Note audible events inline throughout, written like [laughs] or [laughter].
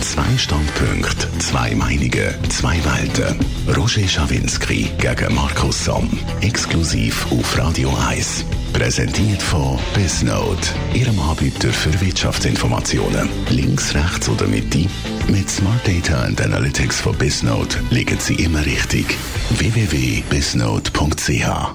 Zwei Standpunkte, zwei Meinungen, zwei Welten. Roger Schawinski gegen Markus Somm. Exklusiv auf Radio 1. Präsentiert von Bisnote, Ihrem Anbieter für Wirtschaftsinformationen. Links, rechts oder Mitte? Mit Smart Data and Analytics von Bisnote liegen Sie immer richtig. www.bisnote.ch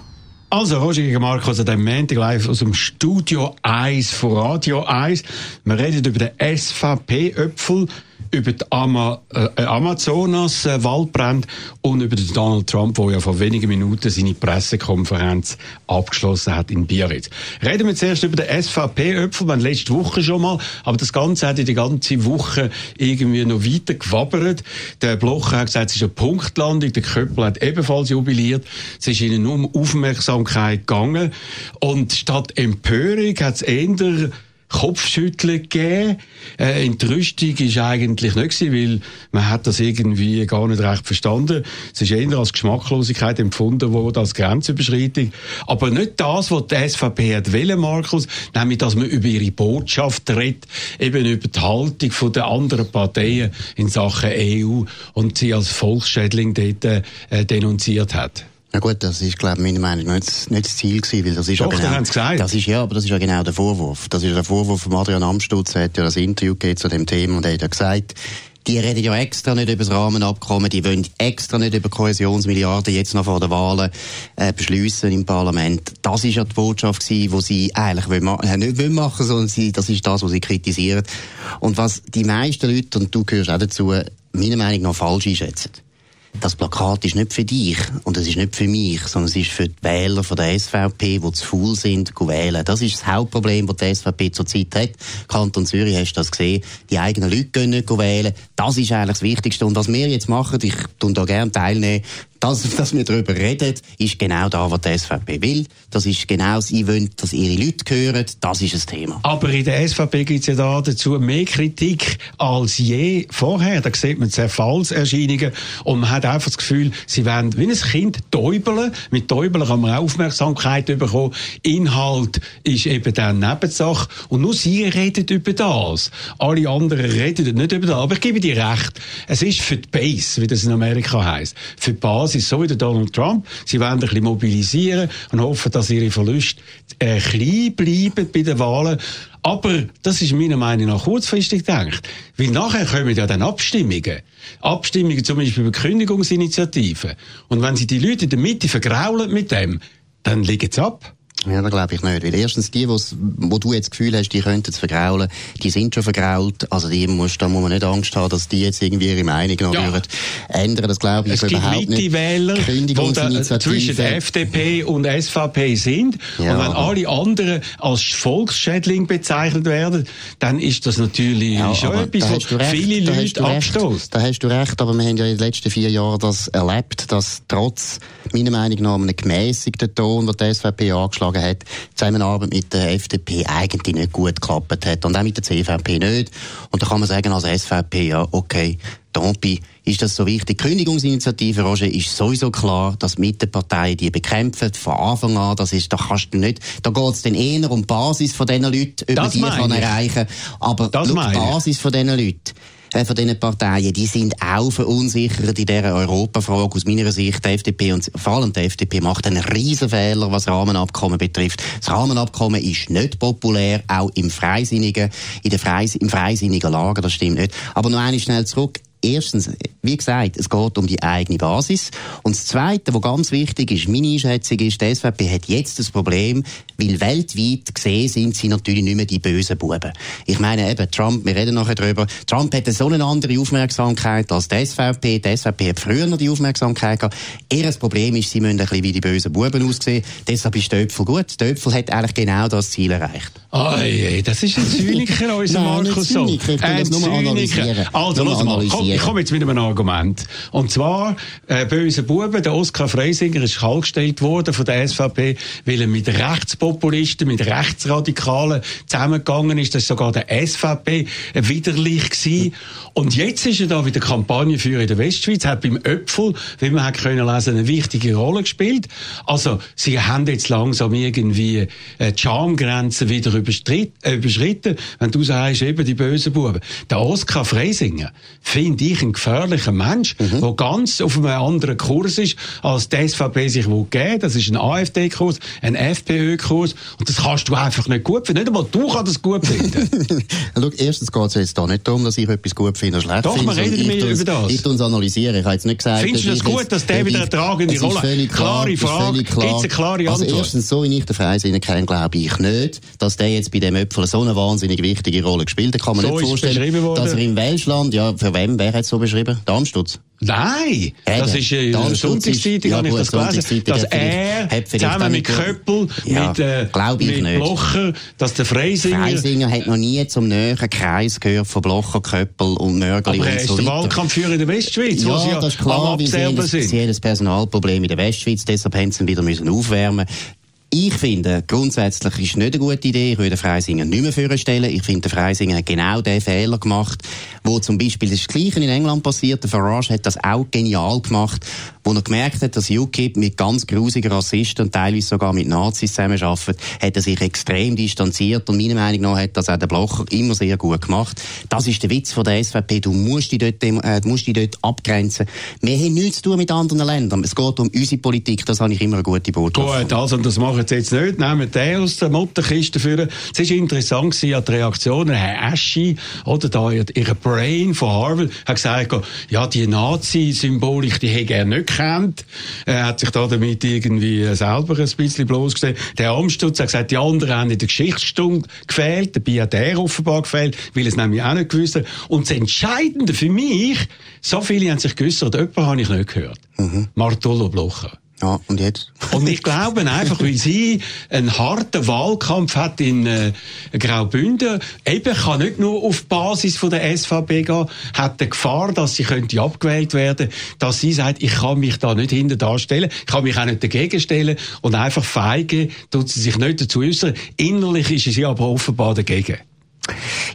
also, Roger gegen Markus an dem Montag live aus dem Studio 1 von Radio 1. Wir reden über den SVP-Öpfel über die Ama äh, Amazonas äh, Waldbrand und über den Donald Trump, der ja vor wenigen Minuten seine Pressekonferenz abgeschlossen hat in Biarritz. Reden wir zuerst über den SVP-Öpfel, wir letzte Woche schon mal, aber das Ganze hat die ganze Woche irgendwie noch weiter gewabbert. Der Blocher hat gesagt, es ist eine Punktlandung, der Köppel hat ebenfalls jubiliert, es ist ihnen um Aufmerksamkeit gegangen und statt Empörung hat es eher Kopfschütteln gegeben. Äh, Entrüstung ist eigentlich nicht gewesen, weil man hat das irgendwie gar nicht recht verstanden. Es ist eher als Geschmacklosigkeit empfunden worden, als Grenzüberschreitung. Aber nicht das, was die SVP hat wollen, Markus, nämlich, dass man über ihre Botschaft redet, eben über die Haltung der anderen Parteien in Sachen EU und sie als Volksschädling dort äh, denunziert hat. Na gut, das ist, glaube ich, meiner Meinung nach nicht, nicht das Ziel gewesen, weil das ist Doch, ja genau, gesagt. das ist, ja, aber das ist ja genau der Vorwurf. Das ist der Vorwurf von Adrian Amstutz, er hat ja das Interview gegeben zu dem Thema und er hat ja gesagt, die reden ja extra nicht über das Rahmenabkommen, die wollen extra nicht über Kohäsionsmilliarden jetzt noch vor den Wahlen äh, beschließen im Parlament. Das ist ja die Botschaft gewesen, wo sie eigentlich wollen, äh, nicht wollen machen, sondern sie, das ist das, was sie kritisieren. Und was die meisten Leute, und du gehörst auch dazu, meiner Meinung nach falsch einschätzen das Plakat ist nicht für dich und es ist nicht für mich, sondern es ist für die Wähler von der SVP, die zu faul sind, zu wählen. Das ist das Hauptproblem, das die SVP zurzeit hat. Kanton Zürich hast du das gesehen. Die eigenen Leute können nicht wählen. Das ist eigentlich das Wichtigste. Und was wir jetzt machen, ich tue da gerne teilnehmen, das, dass wir darüber reden, ist genau da, was die SVP will. Das ist genau, sie wollen, dass ihre Leute hören. Das ist das Thema. Aber in der SVP gibt es ja da dazu mehr Kritik als je vorher. Da sieht man Zerfallserscheinungen und man hat einfach das Gefühl, sie werden wie ein Kind täubeln. Mit täubeln kann man Aufmerksamkeit bekommen. Inhalt ist eben dann Nebensache. Und nur sie reden über das. Alle anderen reden nicht über das. Aber ich gebe dir recht. Es ist für die Base, wie das in Amerika heißt. Für die Basis ist so wie der Donald Trump. Sie wollen ein bisschen mobilisieren und hoffen, dass ihre Verluste äh, klein bleiben bei den Wahlen. Aber das ist meiner Meinung nach kurzfristig gedacht. Weil nachher kommen ja dann Abstimmungen. Abstimmungen zum Beispiel über Kündigungsinitiativen. Und wenn sie die Leute in der Mitte vergraulen mit dem, dann liegen sie ab. Ja, das glaube ich nicht. Weil erstens die, wo du jetzt das Gefühl hast, die könnten es vergraulen, die sind schon vergrault. Also die muss, da muss man nicht Angst haben, dass die jetzt irgendwie ihre Meinung noch ja. würden ändern. Das glaube ich es überhaupt gibt nicht. Wähler, die zwischen der FDP und SVP sind. Ja, und wenn alle anderen als Volksschädling bezeichnet werden, dann ist das natürlich ja, schon etwas, was viele Leute abstoßt. Da hast du recht, aber wir haben ja in den letzten vier Jahren das erlebt, dass trotz meiner Meinung nach einem gemäßigten Ton, den die SVP angeschlagen vorgeschlagen hat, die Zusammenarbeit mit der FDP eigentlich nicht gut geklappt hat und auch mit der CVP nicht. Und da kann man sagen als SVP, ja, okay, Tampi, ist das so wichtig? Die Kündigungsinitiative, Roger, ist sowieso klar, dass Mitteparteien die bekämpfen, von Anfang an, das ist, da kannst du nicht, da geht es dann eher um die Basis von diesen Leuten, über das die kann erreichen. Aber die Basis von diesen Leuten, von diesen Parteien, die sind auch verunsichert in dieser Europafrage. Aus meiner Sicht, die FDP und vor allem die FDP macht einen riesen Fehler, was Rahmenabkommen betrifft. Das Rahmenabkommen ist nicht populär, auch im Freisinnigen, in der Freis im freisinnigen Lager, das stimmt nicht. Aber noch einmal schnell zurück erstens, wie gesagt, es geht um die eigene Basis. Und das Zweite, was ganz wichtig ist, meine Einschätzung ist, die SVP hat jetzt das Problem, weil weltweit gesehen sind sie natürlich nicht mehr die bösen Buben. Ich meine eben, Trump, wir reden nachher darüber, Trump hatte so eine andere Aufmerksamkeit als die SVP. Die SVP hat früher noch die Aufmerksamkeit gehabt. Ihr Problem ist, sie müssen ein bisschen wie die bösen Buben aussehen. Deshalb ist Töpfel gut. Töpfel hat eigentlich genau das Ziel erreicht. Oh, je, das ist ein Zyniker, [laughs] unser Markus. Nicht Zyniker, ich will das nur analysieren. Also, los mal, komm, ich komme jetzt mit einem Argument. Und zwar, äh, böse Buben, der Oskar Freisinger ist kaltgestellt worden von der SVP, weil er mit Rechtspopulisten, mit Rechtsradikalen zusammengegangen ist. Das ist sogar der SVP widerlich gewesen. Und jetzt ist er da wieder Kampagnenführer in der Westschweiz, hat beim Öpfel, wie man hat können lesen, eine wichtige Rolle gespielt. Also, sie haben jetzt langsam irgendwie äh, die Schamgrenzen wieder äh, überschritten, wenn du sagst, eben die bösen Buben. Der Oskar Freisinger finde ich ein gefährlicher Mensch, mhm. der ganz auf einem anderen Kurs ist, als die SVP sich will geben. Das ist ein AfD-Kurs, ein FPÖ-Kurs und das kannst du einfach nicht gut finden. Nicht einmal du kannst das gut finden. [laughs] Schau, erstens geht es jetzt da nicht darum, dass ich etwas gut finde oder schlecht Doch, finde. Wir reden mehr über das. Ich uns analysiere. Ich habe jetzt nicht gesagt... Findest du das gut, dass der wieder eine tragende Rolle hat? Klare Frage, gibt es eine klare also Antwort? Also erstens, so wie ich den Freisinn kenne, glaube ich nicht, dass der jetzt bei dem Äpfel so eine wahnsinnig wichtige Rolle gespielt hat. Kann man so nicht vorstellen, dass er im Welschland, ja, für wem, wer hat es so beschrieben? Darmstutz? Nein, Eben. das ist äh, in der Sonntagszeitung, ja, habe ich das gelesen, dass er zusammen mit Köppel, ja, mit, äh, mit Blocher, dass der Freisinger... Freisinger hat noch nie zum näheren Kreis gehört von Blocher, Köppel und Mörgeli Aber er ist der Wahlkampfführer in der Westschweiz, ja, wo sie ja das ist klar, am Abserben sind. Sie haben ein Personalproblem in der Westschweiz, deshalb haben sie ihn wieder müssen aufwärmen ich finde, grundsätzlich ist es nicht eine gute Idee. Ich würde Freisinger nicht mehr vorstellen. Ich finde, Freisinger hat genau den Fehler gemacht, wo zum Beispiel das Gleiche in England passiert. Der Farage hat das auch genial gemacht, wo er gemerkt hat, dass UKIP mit ganz grusigen Rassisten und teilweise sogar mit Nazis zusammenarbeitet, hat er sich extrem distanziert und meiner Meinung nach hat das auch der Blocher immer sehr gut gemacht. Das ist der Witz von der SVP. Du musst dich dort, äh, musst dich dort abgrenzen. Wir haben nichts zu tun mit anderen Ländern. Es geht um unsere Politik. Das habe ich immer eine gute Botschaft. Gut, also das machen sie jetzt nicht. Nehmen den aus der Mutterkiste für. Es war interessant gewesen, die Reaktionen. Herr Aschi, oder da, ihre Brain von Harvard, hat gesagt, ja, die Nazi-Symbolik, die hätte er nicht gekannt. Er hat sich da damit irgendwie selber ein bisschen bloßgestellt. Der Amstutz hat gesagt, die anderen haben in der Geschichtsstunde gefehlt, dabei hat er offenbar gefehlt, weil es nämlich auch nicht gewusst hat. Und das Entscheidende für mich, so viele haben sich geäussert, jemanden habe ich nicht gehört. Mhm. Martolo Blocher. Ja, und jetzt? Und ich glaube einfach, weil sie einen harten Wahlkampf hat in äh, Graubünden, eben kann nicht nur auf Basis von der SVP gehen, hat die Gefahr, dass sie könnte abgewählt werden, dass sie sagt, ich kann mich da nicht hinter darstellen, ich kann mich auch nicht dagegen stellen und einfach feige, tut sie sich nicht dazu äußern. Innerlich ist sie aber offenbar dagegen.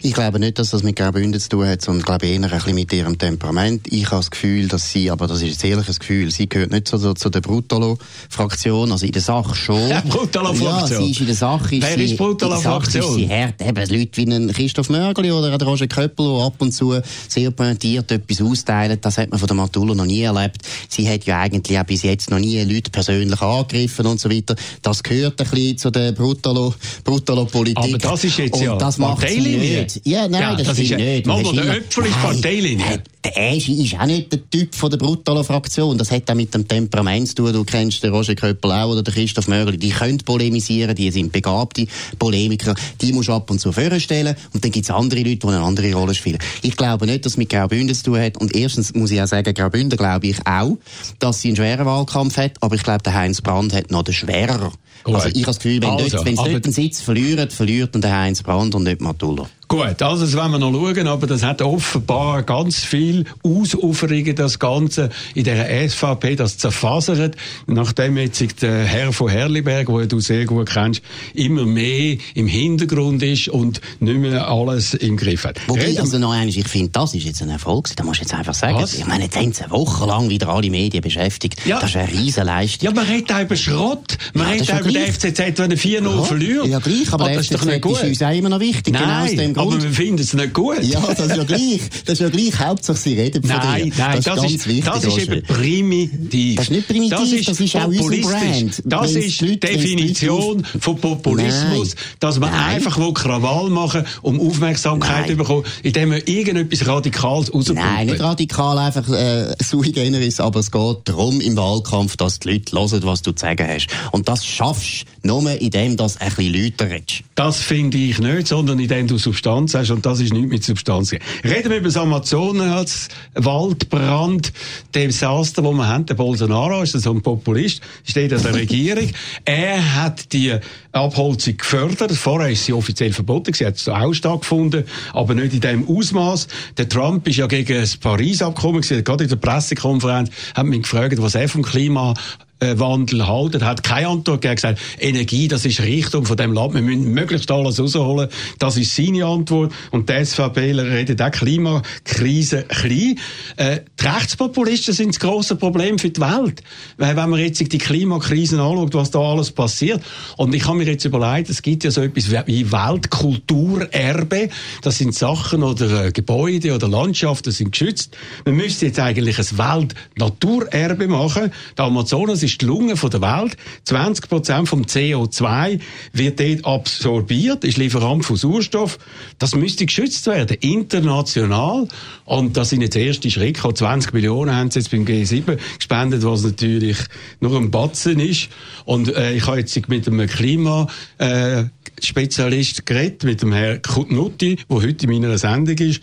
Ich glaube nicht, dass das mit Graubünden zu tun hat, sondern glaube eher ein bisschen mit ihrem Temperament. Ich habe das Gefühl, dass sie, aber das ist ein ehrliches Gefühl, sie gehört nicht zu, zu der Brutalo-Fraktion, also in der Sache schon. [laughs] Ja, Brutalo-Fraktion. Ja, sie ist in der Sache. Wer ist, Brutalo-Fraktion? Ist sie hart. Eben Leute wie ein Christoph Mörgli oder ein Roger Köppel, der ab und zu sehr pointiert etwas austeilen, das hat man von der Matula noch nie erlebt. Sie hat ja eigentlich auch bis jetzt noch nie Leute persönlich angegriffen und so weiter. Das gehört ein bisschen zu der Brutalo-Politik. Brutalo aber das ist jetzt und ja das macht sie nicht. Ja, nein, ja, das, das ist nicht. Nochmal, der Öpfel ist Parteilinie. Der Eschi ist auch nicht der Typ von der brutalen Fraktion. Das hat auch mit dem Temperament zu tun. Du kennst den Roger Köppel auch oder den Christoph Mörgli. Die können polemisieren, die sind begabte Polemiker. Die musst du ab und zu vorstellen. Und dann gibt es andere Leute, die eine andere Rolle spielen. Ich glaube nicht, dass es mit Graubünden zu tun hat. Und erstens muss ich auch sagen, Graubünden glaube ich auch, dass sie einen schweren Wahlkampf hat. Aber ich glaube, der Heinz Brand hat noch den schwereren. Also ich habe das Gefühl, wenn also, dort, wenn dort einen Sitz verliert, verliert dann der Heinz Brand und nicht Matula. Gut, also das wollen wir noch schauen, aber das hat offenbar ganz viel Ausuferungen, das Ganze in der SVP, das zerfasert, nachdem jetzt der Herr von Herliberg, den du sehr gut kennst, immer mehr im Hintergrund ist und nicht mehr alles im Griff hat. Wobei, Reden also noch eines, ich finde, das ist jetzt ein Erfolg, da musst du jetzt einfach sagen. Was? Ich meine, jetzt haben sie eine Woche lang wieder alle Medien beschäftigt. Ja. Das ist eine Riesenleistung. Ja, man redet auch über Schrott. Man ja, redet auch über den FCZ, wenn er 4-0 ja. verliert. Ja, gleich, aber oh, der FCZ ist, ist uns auch immer noch wichtig. Nein. Genau aber wir finden es nicht gut. Ja, das ist ja [laughs] gleich. Das ist ja gleich. Hauptsache, Sie reden von nein, dir. Nein, das, das ist, wichtig, das ist eben primitiv. Das ist nicht primitiv, das ist, das ist auch unser Brand. Das ist die Definition von Populismus, nein, dass man nein. einfach will Krawall machen um Aufmerksamkeit zu bekommen, indem man irgendetwas Radikales rauspumpt. Nein, nicht radikal, einfach äh, sui generis, aber es geht darum im Wahlkampf, dass die Leute hören, was du zu sagen hast. Und das schaffst du nur, indem du ein bisschen Leute redest. Das finde ich nicht, sondern indem du Substanz Substanz hast und das ist nicht mit Substanz. Reden wir über das Amazonas, Waldbrand, Desaster, wo wir haben. Der Bolsonaro ist so ein Populist, steht an der Regierung. [laughs] er hat die Abholzung gefördert. Vorher ist sie offiziell verboten, sie hat so auch stattgefunden, aber nicht in dem Ausmaß. Der Trump ist ja gegen das Paris-Abkommen, gerade in der Pressekonferenz hat mich gefragt, was er vom Klima Wandel halten. Hat keine Antwort gegeben, gesagt, Energie, das ist Richtung von dem Land, wir müssen möglichst alles rausholen. Das ist seine Antwort. Und die SVP redet auch Klimakrise klein. Äh, die Rechtspopulisten sind das grosse Problem für die Welt. Weil wenn man jetzt die Klimakrise anschaut, was da alles passiert. Und ich habe mir jetzt überlegt, es gibt ja so etwas wie Weltkulturerbe. Das sind Sachen oder äh, Gebäude oder Landschaften sind geschützt. Man müsste jetzt eigentlich ein Weltnaturerbe machen. Der Amazonas ist die Lunge der Welt. 20 Prozent vom CO2 wird dort absorbiert, ist Lieferant von Sauerstoff. Das müsste geschützt werden, international. Und das sind jetzt erste Schritte. 20 Millionen haben sie jetzt beim G7 gespendet, was natürlich nur ein Batzen ist. Und äh, ich habe jetzt mit einem Klima äh, Spezialist geredet, mit dem Herrn Kutnutti, der heute in meiner Sendung ist.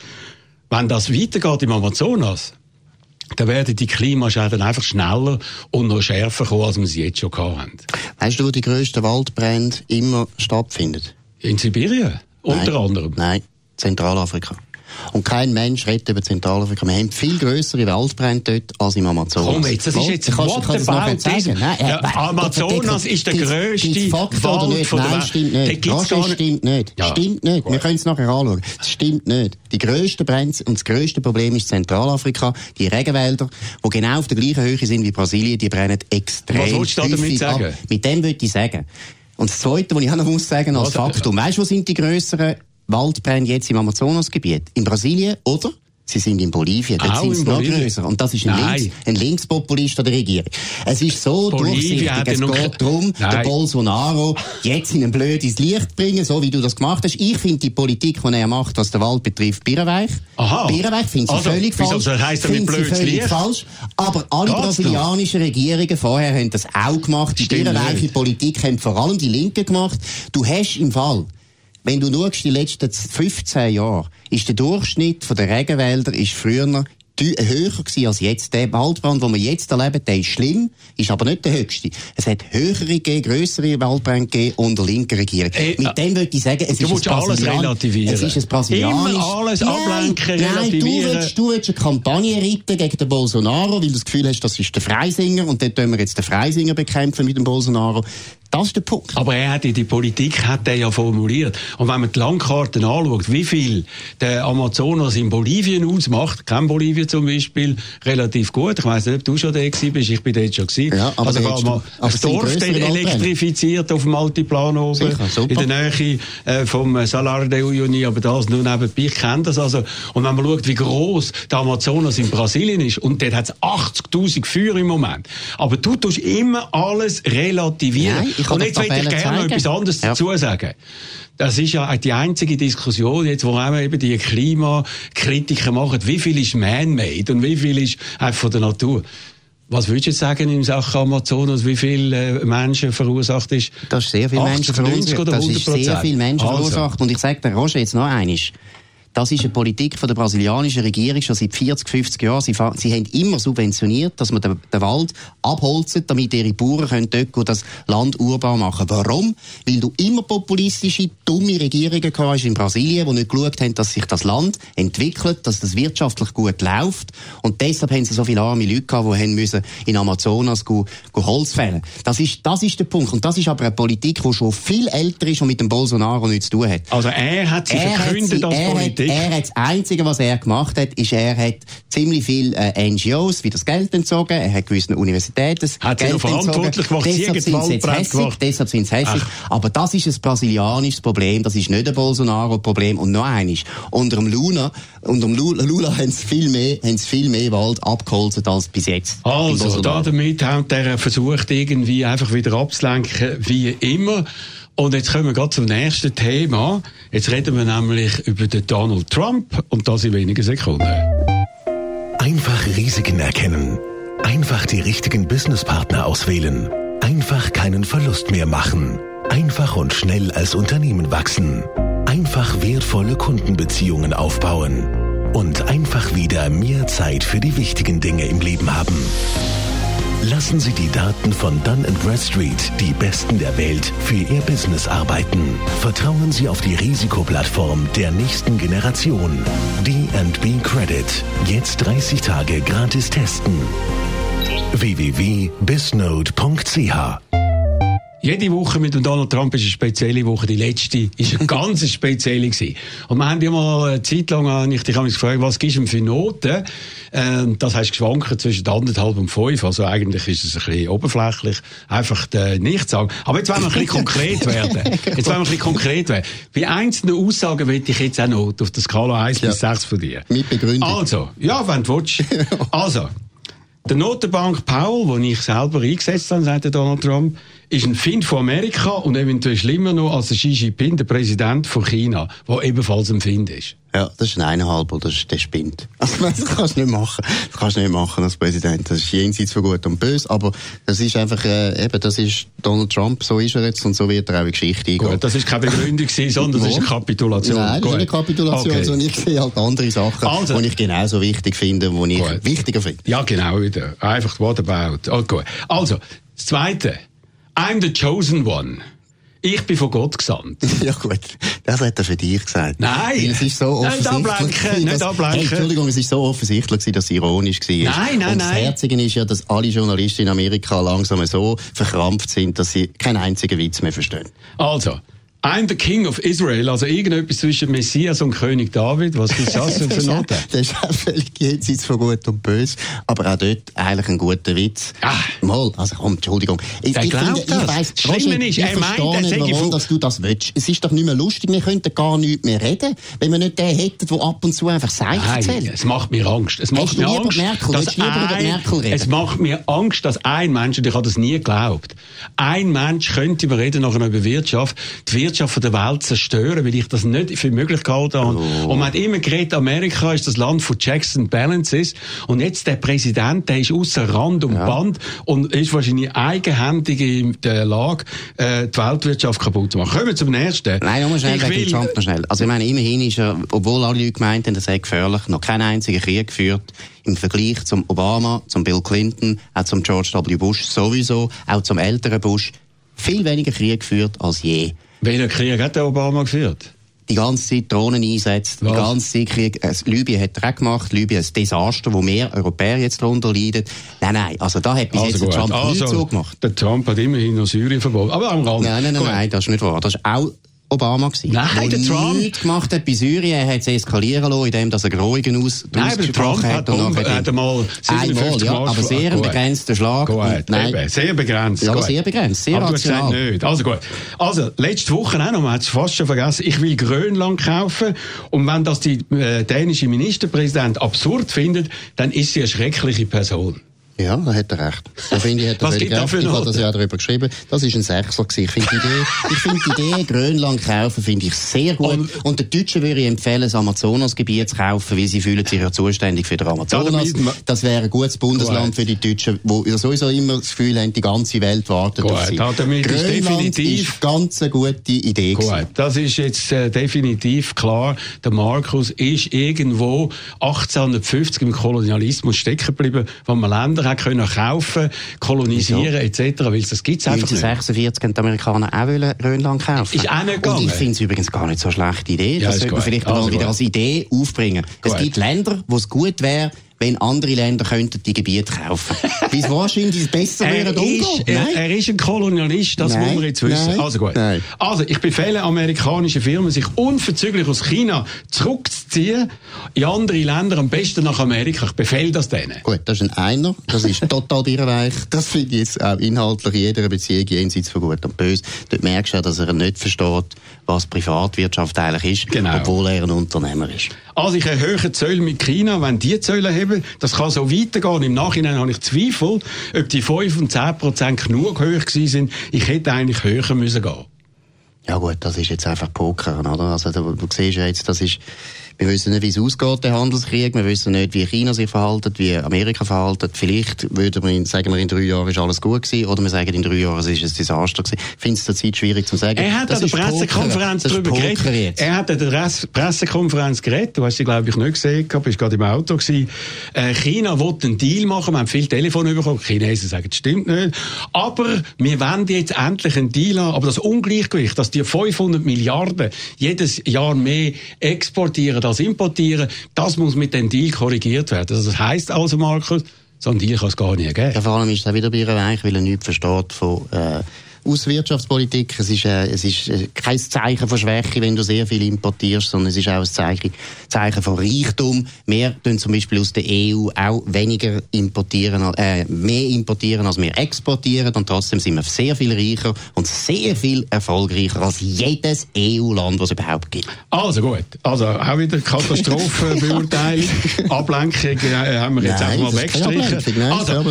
Wenn das weitergeht im Amazonas, dann werden die Klimaschäden einfach schneller und noch schärfer kommen, als wir sie jetzt schon hatten. Weißt du, wo die grössten Waldbrände immer stattfinden? In Sibirien, unter Nein. anderem. Nein, Zentralafrika. Und kein Mensch redet über Zentralafrika. Wir haben viel grössere Waldbrände dort als im Amazonas. Komm jetzt, das ist jetzt Kannst- kannst What das noch about this? Nein, Ja, äh, Amazonas gibt's- ist der grösste gibt's Fakten oder Wald nicht? Nein, stimmt nicht. nicht. stimmt nicht. Ja. Stimmt nicht. Wir können es nachher anschauen. Es stimmt nicht. Die grössten Brände und das grösste Problem ist Zentralafrika. Die Regenwälder, die genau auf der gleichen Höhe sind wie Brasilien, die brennen extrem Was willst du damit sagen? ab. Mit dem würde ich sagen. Und das Zweite, was ich auch noch muss sagen als? Faktum. Weißt du, wo sind die grösseren Waldbrände jetzt im Amazonasgebiet? In Brasilien oder? Sie sind in Bolivien. Dort Auch sind sie noch grösser. Und das ist ein, Nein. Links, ein Linkspopulist der Regierung. Es ist so Bolivien durchsichtig. Es geht darum, den Bolsonaro jetzt in ein blödes Licht zu bringen, so wie du das gemacht hast. Ich finde die Politik, die er macht, was den Wald betrifft, birrenweich. Aha. Birrenweich finde ich Also, völlig falsch. heisst das mit Finde sie blödes völlig Licht? falsch. Aber alle Geht's brasilianischen Regierungen vorher haben das auch gemacht. Die birrenweiche. Politik haben vor allem die Linken gemacht. Du hast im Fall wenn du schaust, die letzten 15 Jahre, ist der Durchschnitt der Regenwälder ist früher höher gewesen als jetzt. Der Waldbrand, den wir jetzt erleben, der ist schlimm, ist aber nicht der höchste. Es hat höhere gegeben, grössere Waldbrände gegeben unter linker Regierung. Ey, Mit dem würde ich sagen, es ist ein alles relativieren. Es ist ein brasilianisch... Immer alles ablenken, nein, Nein, du willst, du willst eine Kampagne reiten gegen den Bolsonaro, weil du das Gefühl hast, das ist der Freisinger und dort tun wir jetzt den Freisinger bekämpfen mit dem Bolsonaro. Das ist der Punkt. Aber er hat ja die Politik hat er ja formuliert. Und wenn man die Landkarten anschaut, wie viel der Amazonas in Bolivien ausmacht, kein Bolivien zum Beispiel, relativ gut. Ich weiss nicht, ob du schon da bist, ich bin dort schon gewesen. Ja, aber also da ich hättest habe mal du- aber ein es sind Dorf Waldbrände. elektrifiziert auf dem Altiplan oben, Sicher, in der Nähe äh, vom Salar de Uyuni, aber das nur nebenbei, ich kenne das also. Und wenn man schaut, wie groß der Amazonas in Brasilien ist, und dort hat es 80'000 Feuer im Moment. Aber du tust immer alles relativieren. Nein, ich kann und jetzt will ich gerne noch etwas anderes Ja. dazu sagen. Das ist ja die einzige Diskussion jetzt, wo auch eben die Klimakritiker machen, wie viel ist man-made und wie viel ist einfach von der Natur. Was würdest du jetzt sagen in Sachen Amazonas, wie viel äh, Menschen verursacht ist? Das ist sehr viel 80, Menschen 90 verursacht. Das ist sehr 100%? viel Menschen Also. verursacht. Und ich sage dir, Roger, jetzt noch eines. Das ist eine Politik von der brasilianischen Regierung schon seit 40, 50 Jahren. Sie, sie haben immer subventioniert, dass man den, den Wald abholzen, damit ihre Bauern können dort das Land urbar machen Warum? Weil du immer populistische, dumme Regierungen hast in Brasilien, die nicht geschaut haben, dass sich das Land entwickelt, dass das wirtschaftlich gut läuft. Und deshalb haben sie so viele arme Leute gehabt, die haben müssen in Amazonas go, go Holz fällen. Das ist, das ist der Punkt. Und das ist aber eine Politik, die schon viel älter ist und mit dem Bolsonaro nichts zu tun hat. Also er hat sie Er hat, verkündet sie, als er, Politik. er hat das Einzige, was er gemacht hat, ist, er hat ziemlich viel äh, NGOs wieder das Geld entzogen, er hat gewissen Universitäten das Hat Geld verantwortlich entzogen. Deshalb sind sie jetzt hässig, deshalb sind sie hässig. Aber das ist ein brasilianisches Problem, das ist nicht ein Bolsonaro-Problem. Und noch eines, unter dem Lula, unter dem Lula, Lula haben sie viel mehr, haben sie viel mehr Wald abgeholzt als bis jetzt. Also, da damit hat er versucht, irgendwie einfach wieder abzulenken, wie immer. Und jetzt kommen wir gerade zum nächsten Thema. Jetzt reden wir nämlich über den Donald Trump und das in wenigen Sekunden. Einfach Risiken erkennen. Einfach die richtigen Businesspartner auswählen. Einfach keinen Verlust mehr machen. Einfach und schnell als Unternehmen wachsen. einfach wertvolle Kundenbeziehungen aufbauen und einfach wieder mehr Zeit für die wichtigen Dinge im Leben haben. Lassen Sie die Daten von Dun Bradstreet, die Besten der Welt, für Ihr Business arbeiten. Vertrauen Sie auf die Risikoplattform der nächsten Generation. D&B Credit. Jetzt 30 Tage gratis testen. www.bisnode.ch jede Woche mit dem Donald Trump ist eine spezielle Woche. Die letzte ist eine [laughs] ganz spezielle gewesen. Und wir haben ja mal eine Zeit lang, ich dich habe mich gefragt, was gibst du für Noten? Ähm, das heißt geschwankt zwischen anderthalb und fünf. Also eigentlich ist es ein bisschen oberflächlich. Einfach äh, nicht sagen. Aber jetzt wollen wir ein bisschen konkret werden. [laughs] Jetzt wollen wir ein bisschen konkret werden. Bei einzelnen Aussagen will ich jetzt auch noch auf der Skala 1 ja. bis 6 von dir. Mit Begründung. Also, ja, wenn du willst. [laughs] Also, der Notenbank Powell, den ich selber eingesetzt habe, sagt Donald Trump, ist ein Find von Amerika und eventuell schlimmer noch als der Xi Jinping, der Präsident von China, der ebenfalls ein Find ist. Ja, das ist ein eineinhalb oder der spinnt. [laughs] Also, das kannst du nicht machen. Das kannst du nicht machen als Präsident. Das ist jenseits von gut und böse. Aber das ist einfach, äh, eben, das ist Donald Trump, so ist er jetzt und so wird er auch in Geschichte eingehen. Gut, das ist keine Begründung sondern das ist eine Kapitulation. Nein, das ist eine Kapitulation, okay. sondern ich sehe halt andere Sachen, also, die ich genauso wichtig finde, die ich gut. wichtiger finde. Ja, genau, wieder. Einfach what about. Oh, gut. Also, das Zweite. I'm the chosen one. Ich bin von Gott gesandt. [laughs] ja gut, das hat er für dich gesagt. Nein, es ist so offensichtlich. Nicht ablenken, nicht ablenken. Hey, Entschuldigung, es ist so offensichtlich, dass es ironisch war. Nein, nein, Und das nein. Herzige ist ja, dass alle Journalisten in Amerika langsam so verkrampft sind, dass sie keinen einzigen Witz mehr verstehen. Also, I'm the King of Israel, also irgendetwas zwischen Messias und König David. Was ist [laughs] das für eine Note? das ist auch völlig jenseits von Gut und Böse. Aber auch dort eigentlich ein guter Witz. Ah. Mal, also komm, Entschuldigung. Ich, ich, finde, das. ich weiss, Roger, ist, ich verstehe nicht, warum dass du das willst. Es ist doch nicht mehr lustig, wir könnten gar nicht mehr reden, wenn wir nicht den hätten, der ab und zu einfach Seich erzählt. es macht mir Angst. Es macht mir Angst, Merkel? dass ein, Merkel reden? Es macht mir Angst, dass ein Mensch, und ich habe das nie geglaubt, ein Mensch könnte, wir reden nachher über Wirtschaft, die Wirtschaft der Welt zerstören, weil ich das nicht für möglich gehalten habe. Oh. Und man hat immer geredet, Amerika ist das Land von Checks and Balances. Und jetzt der Präsident, der ist außer Rand und ja. Band und ist wahrscheinlich eigenhändig in der Lage, äh, die Weltwirtschaft kaputt zu machen. Kommen wir zum nächsten. Nein, nochmal schnell, ich wegen. Trump noch schnell. Also ich meine, immerhin ist er, obwohl alle Leute gemeint haben, das sei gefährlich, noch keinen einzigen Krieg geführt im Vergleich zum Obama, zum Bill Clinton, auch zum George W. Bush sowieso, auch zum älteren Bush, viel weniger Krieg geführt als je. Welcher Krieg hat der Obama geführt? die ganze Zeit Drohnen einsetzt, Was? die ganze Zeit Krieg. Äh, Libyen hat Dreck gemacht, Libyen ist ein Desaster, wo mehr Europäer jetzt darunter leiden. Nein, nein, also da hat bis also jetzt Trump also, nicht so gemacht. Der Trump hat immerhin noch Syrien verboten, aber am Rand. Nein, nein, nein, nein, das ist nicht wahr. Das ist auch Obama gewesen. Nein, der Trump. nichts gemacht hat bei Syrien. Er hat es eskalieren lassen, indem er Geheugen aus Nein, Trump hat, und hat, hat einmal 57 ja, aber sehr begrenzter Schlag. Gut, nein. Sehr begrenzt. Ja, aber sehr begrenzt, sehr aber rational. du nicht. Also gut. Also, letzte Woche auch noch, man hat es fast schon vergessen, ich will Grönland kaufen und wenn das die äh, dänische Ministerpräsident absurd findet, dann ist sie eine schreckliche Person. Ja, da hat er recht. Da finde ich, hat er Was gibt recht. Ich habe das ja darüber geschrieben. Das ist ein gewesen. Ich finde die Idee, ich finde die Idee, Grönland kaufen, finde ich sehr gut. Und, und den Deutschen würde ich empfehlen, das Amazonasgebiet zu kaufen, weil sie fühlen sich ja zuständig für den Amazonas. Das wäre ein gutes Bundesland für die Deutschen, wo ja sowieso immer das Gefühl haben, die ganze Welt wartet gut, auf sie. Damit Grönland ist definitiv ist ganz eine gute Idee gut, gewesen. Das ist jetzt äh, definitiv klar. Der Markus ist irgendwo 1850 im Kolonialismus stecken geblieben, wo man Länder hat können kaufen, kolonisieren etc. Weil das gibt's einfach 1946 haben die Amerikaner auch wollen Grönland kaufen. Ist auch nicht gegangen. Und ich finde es übrigens gar nicht so eine schlechte Idee. Ja, das sollte man vielleicht also mal wieder als Idee aufbringen. Gut. Es gibt Länder, wo es gut wäre, wenn andere Länder könnten die Gebiete kaufen. [laughs] Bis wahrscheinlich besser wäre er, er, er ist ein Kolonialist, das Nein. muss man jetzt wissen. Nein. Also gut. Nein. Also ich befehle amerikanischen Firmen, sich unverzüglich aus China zurückzuziehen in andere Länder, am besten nach Amerika. Ich befehle das denen. Gut, das ist ein Einer, das ist total birrenweich. Das finde ich jetzt auch inhaltlich in jeder Beziehung jenseits von Gut und Böse. Dort merkst du ja, dass er nicht versteht, was Privatwirtschaft eigentlich ist, genau. obwohl er ein Unternehmer ist. Also ich erhöhe Zölle mit China, wenn die Zölle haben, das kann so weitergehen. Im Nachhinein habe ich Zweifel, ob die 5 und 10 Prozent genug hoch gewesen sind. Ich hätte eigentlich höher müssen gehen. Ja gut, das ist jetzt einfach Poker, oder? Also du, du siehst ja jetzt, das ist Wir wissen nicht, wie es ausgeht, der Handelskrieg. Wir wissen nicht, wie China sich verhält, wie Amerika verhält. Vielleicht würden wir, sagen wir, in drei Jahren ist alles gut gewesen, oder wir sagen, in drei Jahren es ist ein Desaster gewesen. Ich finde es zurzeit schwierig zu sagen. Er hat an der Pressekonferenz darüber geredet. Er hat an der Pressekonferenz geredet. Du hast sie, glaube ich, nicht gesehen. Du bist gerade im Auto gewesen. Äh, China will einen Deal machen. Wir haben viele Telefone bekommen. Die Chinesen sagen, das stimmt nicht. Aber wir wollen jetzt endlich einen Deal haben. Aber das Ungleichgewicht, dass die 500 Milliarden jedes Jahr mehr exportieren als importieren, das muss mit dem Deal korrigiert werden. Also das heisst also, Markus, so einen Deal kann es gar nicht geben. Ja, vor allem ist es auch wieder bei ihr weich, weil er nichts versteht von äh, aus Wirtschaftspolitik. Es ist, äh, es ist äh, kein Zeichen von Schwäche, wenn du sehr viel importierst, sondern es ist auch ein Zeichen, Zeichen von Reichtum. Wir tun zum Beispiel aus der EU auch weniger importieren, äh, mehr importieren, als wir exportieren. Und trotzdem sind wir sehr viel reicher und sehr viel erfolgreicher als jedes EU-Land, das es überhaupt gibt. Also gut. Also auch wieder Katastrophenbeurteilung. [laughs] Ablenkung äh, haben wir jetzt Nein, einfach mal weggestrichen. Nein, also,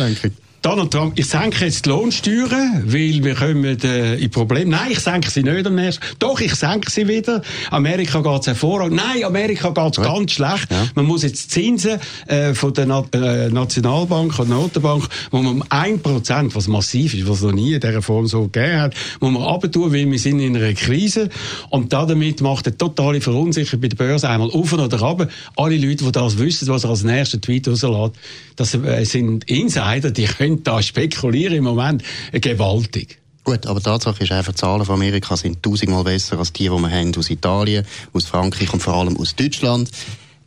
Donald Trump, ich senke jetzt die Lohnsteuern, weil wir kommen äh, in Probleme. Nein, ich senke sie nicht am nächsten. Doch, ich senke sie wieder. Amerika geht es hervorragend. Nein, Amerika geht es ja. ganz schlecht. Ja. Man muss jetzt Zinsen äh, von der Na äh, Nationalbank und Notenbank, wo man um ein Prozent, was massiv ist, was es noch nie in dieser Form so gegeben hat, muss man abtun, weil wir sind in einer Krise. Und damit macht eine totale Verunsicherung bei der Börse einmal auf oder ab. Alle Leute, die das wissen, was er als nächsten Tweet rauslässt, das äh, sind Insider, die können können da spekulieren im Moment gewaltig. Gut, aber Tatsache ist einfach, die Zahlen von Amerika sind tausendmal besser als die, die wir haben aus Italien, aus Frankreich und vor allem aus Deutschland.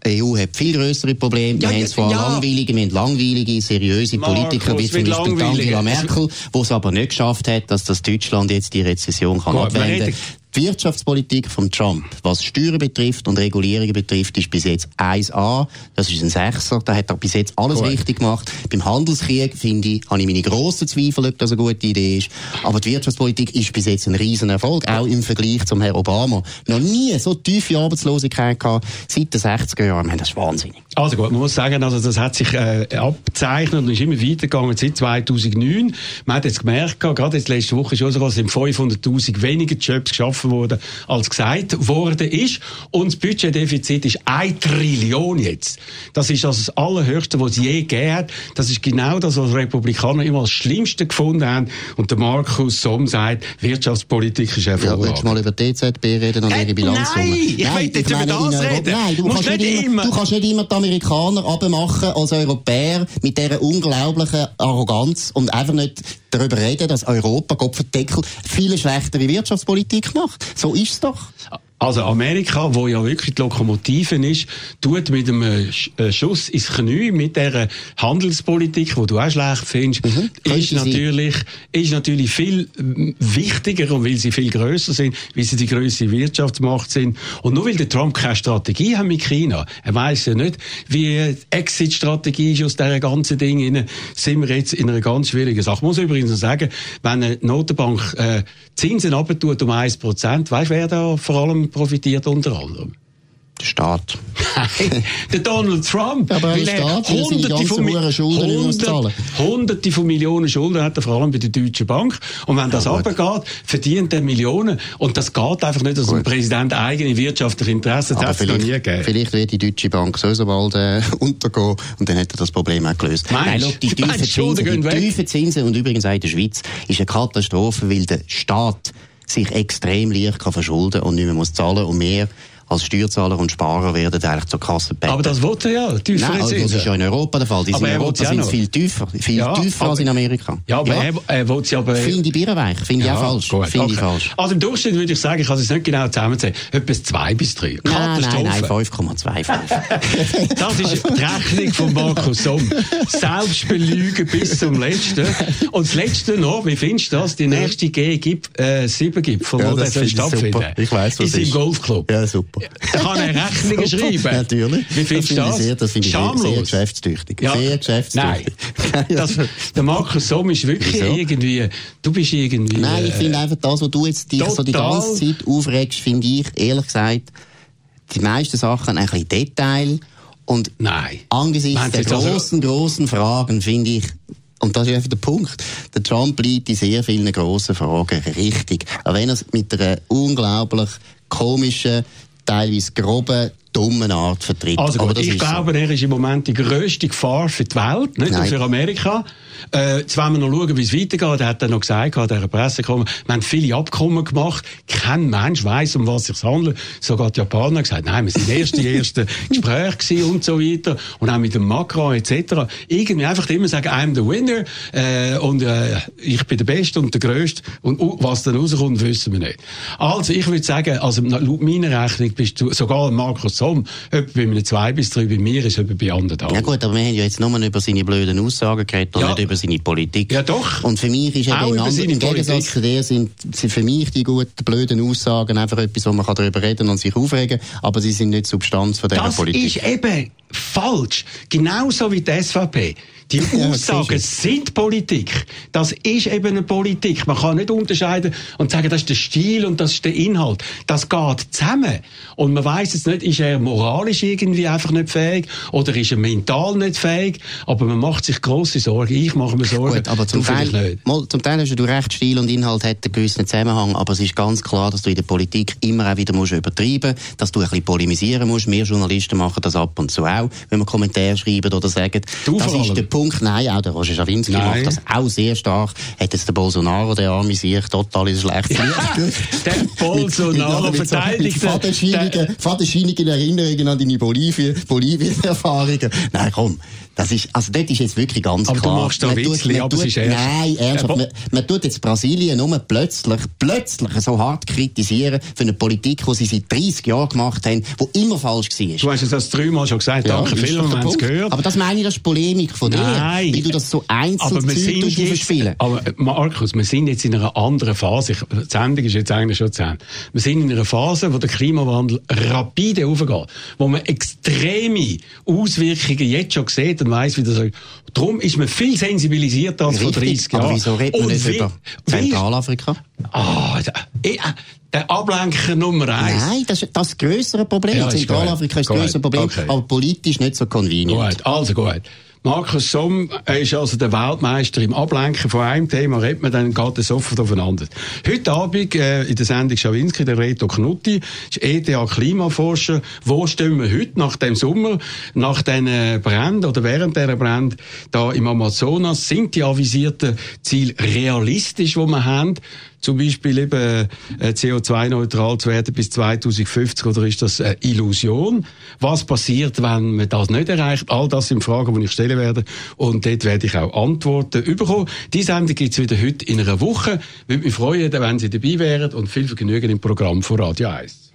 Die EU hat viel größere Probleme. Ja, wir haben zwar ja. langweilige, wir haben langweilige, seriöse Markus, Politiker, wie zum Beispiel Angela Merkel, die es aber nicht geschafft hat, dass das Deutschland jetzt die Rezession kann Gut, abwenden kann. Die Wirtschaftspolitik von Trump, was Steuern betrifft und Regulierungen betrifft, ist bis jetzt 1A. Das ist ein Sechser. Da hat er bis jetzt alles Gut. richtig gemacht. Beim Handelskrieg, finde ich, habe ich meine grossen Zweifel, ob das eine gute Idee ist. Aber die Wirtschaftspolitik ist bis jetzt ein Riesenerfolg, auch im Vergleich zum Herrn Obama. Noch nie so tiefe Arbeitslosigkeit gehabt seit den 60er Jahren. Das ist wahnsinnig. Also gut, man muss sagen, also das hat sich äh, abzeichnet und ist immer weitergegangen seit 2009. Man hat jetzt gemerkt, gerade jetzt letzte Woche schon so, sind 500'000 weniger Jobs geschaffen geschaffen worden, als gesagt worden ist. Und das Budgetdefizit ist eine Trillion jetzt. Das ist also das Allerhöchste, was es je gegeben hat. Das ist genau das, was Republikaner immer als Schlimmste gefunden haben. Und der Markus Somm sagt, Wirtschaftspolitik ist hervorragend. Ja, willst du mal über die EZB reden und äh, ihre Bilanz? Nein, ich nein, will jetzt über das reden. Nein, du kannst, nicht immer, du kannst nicht immer die Amerikaner abmachen als Europäer mit dieser unglaublichen Arroganz und einfach nicht darüber reden, dass Europa, Gott verdeckel, viel schlechtere Wirtschaftspolitik macht. So ist es doch. Also Amerika, wo ja wirklich die Lokomotive ist, tut mit einem äh, Schuss ins Knie mit der Handelspolitik, wo du auch schlecht findest, mhm, ist natürlich ist natürlich viel wichtiger und weil sie viel größer sind, weil sie die größte Wirtschaftsmacht sind. Und nur weil der Trump keine Strategie hat mit China, er weiß ja nicht, wie die Exit-Strategie ist aus dieser ganzen Ding, sind wir jetzt in einer ganz schwierigen Sache. Ich muss übrigens sagen, wenn eine Notenbank äh, Zinsen abtut um 1%, weißt du, wer da vor allem profitiert unter anderem? Der Staat. Nein, der Donald Trump. aber der Staat, hunderte von, hundert, hunderte von Millionen Schulden hat er vor allem bei der Deutschen Bank. Und wenn das ja, runtergeht, verdient er Millionen. Und das geht einfach nicht, dass ein Präsident eigene wirtschaftliche Interessen hat. Es noch nie gegeben. Vielleicht wird die Deutsche Bank sowieso bald äh, [laughs] untergehen und dann hätte er das Problem auch gelöst. Meinst, Nein, die tiefen Zinsen, die tiefen Zinsen und übrigens auch in der Schweiz ist eine Katastrophe, weil der Staat sich extrem leicht kann verschulden und nicht mehr muss zahlen und mehr als Steuerzahler und Sparer werden eigentlich zur Kasse gebeten. Aber das wollte er ja, tiefere Nein, also das ist ja in Europa der Fall. Die sind in Europa sind viel tiefer, viel ja, tiefer als in Amerika. Ja, aber ja. er, er will sie aber... Finde ich birrenweich, finde ja, ich auch falsch. Gut, finde okay. ich falsch. Also im Durchschnitt würde ich sagen, ich kann es nicht genau zusammenzählen, etwas 2 bis 3. Nein, nein, nein, 5,25. [laughs] das ist die Rechnung von Markus Somm. Selbstbelügen bis zum Letzten. Und das Letzte noch, wie findest du das? Die nächste G-7-Gipfel, äh, ja, wo der stattfinden Ich weiss, was ist. Ist im Golfclub. Ja, super. Da kann er Rechnungen schreiben. Natürlich. Wie findest du das? Sehr, das finde ich sehr, sehr geschäftstüchtig. Ja. Sehr geschäftstüchtig. Nein. [laughs] das, der Markus Somm ist wirklich Wieso? irgendwie, du bist irgendwie... Nein, ich finde einfach das, was du jetzt dich so die ganze Zeit aufregst, finde ich, ehrlich gesagt, die meisten Sachen ein bisschen Detail. Und Nein. angesichts der großen, also... großen Fragen finde ich, und das ist einfach der Punkt. Der Trump liegt in sehr vielen grossen Fragen richtig. Auch wenn er es mit einer unglaublich komischen, teilweise groben dummen Art vertritt. Also gut, ich glaube, so. er ist im Moment die grösste Gefahr für die Welt, nicht nur für Amerika. Äh, jetzt wollen wir noch schauen, wie es weitergeht. Er hat dann noch gesagt, an dieser Pressekonferenz, wir haben viele Abkommen gemacht. Kein Mensch weiß, um was es sich handelt. Sogar die Japaner haben gesagt, nein, wir sind erst die ersten [laughs] Gespräche und so weiter. Und auch mit dem Macron etc. Irgendwie einfach immer sagen, I'm the winner äh, und äh, ich bin der Beste und der Größte. Und uh, was dann rauskommt, wissen wir nicht. Also ich würde sagen, also laut meiner Rechnung bist du sogar Markus Somm etwa bei einem 2 bis 3, bei mir ist etwa bei anderthalb. Ja gut, aber wir haben ja jetzt nur über seine blöden Aussagen geredet und ja. nicht über seine Politik. Ja doch. Und für mich ist eben im, im Gegensatz zu dir sind, sind für mich die guten, blöden Aussagen einfach etwas, wo man darüber reden und sich aufregen kann, aber sie sind nicht Substanz von dieser das Politik. Das ist eben falsch. Genauso wie die SVP. Die Aussagen sind Politik. Das ist eben eine Politik. Man kann nicht unterscheiden und sagen, das ist der Stil und das ist der Inhalt. Das geht zusammen. Und man weiß jetzt nicht, ist er moralisch irgendwie einfach nicht fähig oder ist er mental nicht fähig. Aber man macht sich große Sorgen. Ich mache mir Sorgen. Gut, aber zum Teil, nicht. Mal, zum Teil hast du recht, Stil und Inhalt hat einen gewissen Zusammenhang. Aber es ist ganz klar, dass du in der Politik immer auch wieder musst übertreiben musst, dass du ein bisschen polemisieren musst. Wir Journalisten machen das ab und zu auch, wenn wir Kommentare schreiben oder sagen. Du das ist der Punkt, nein, auch der Roger Schawinski macht das auch sehr stark. Hat jetzt der Bolsonaro, der arme sich, total ins schlechte Licht. der Bolsonaro verteidigt. Vaterscheinigen Erinnerungen an deine Bolivien-Erfahrungen. Nein, komm. Das ist, also dort ist jetzt wirklich ganz aber klar. Aber du machst da Witzli, aber es ist ernst. Nein, ernsthaft. Man, man, tut jetzt Brasilien nur plötzlich, plötzlich so hart kritisieren für eine Politik, die sie seit 30 Jahren gemacht haben, die immer falsch war. Du hast es das dreimal schon gesagt. Ja, Danke vielmals, wir haben es gehört. Aber das meine ich, das ist Polemik von dir. Nein. Weil du das so einzeln spielen. Aber äh, Markus, wir sind jetzt in einer anderen Phase. Ich, die Sendung ist jetzt eigentlich schon zu Ende. Wir sind in einer Phase, wo der Klimawandel rapide aufgeht. Wo man extreme Auswirkungen jetzt schon sieht und weiss, wie das Darum ist man viel sensibilisierter als Richtig, vor 30 Jahren. Aber wieso redet man nicht über Zentralafrika? Ah, oh, der Ablenker Nummer eins. Nein, das ist das größere Problem. Ja, Zentralafrika ist das größere Problem, okay. aber politisch nicht so convenient. Gut, also gut. Markus Somm ist also der Weltmeister im Ablenken von einem Thema, redet man, dann geht es sofort aufeinander. Heute Abend äh, in der Sendung Schawinski, der Reto Knutti, ist ETH Klimaforscher. Wo stehen wir heute nach dem Sommer, nach den Bränden oder während der Brände da im Amazonas? Sind die avisierten Ziele realistisch, die wir haben? Zum Beispiel eben äh, CO2-neutral zu werden bis 2050 oder ist das eine Illusion? Was passiert, wenn man das nicht erreicht? All das sind Fragen, die ich stellen werde und dort werde ich auch Antworten bekommen. Die Sendung gibt es wieder heute in einer Woche. Würde mich freuen, wenn Sie dabei wären und viel Vergnügen im Programm von Radio 1.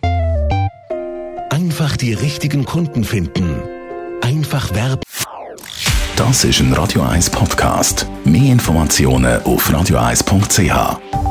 Einfach die richtigen Kunden finden. Einfach Werben. Das ist ein Radio 1 Podcast. Mehr Informationen auf radio1.ch.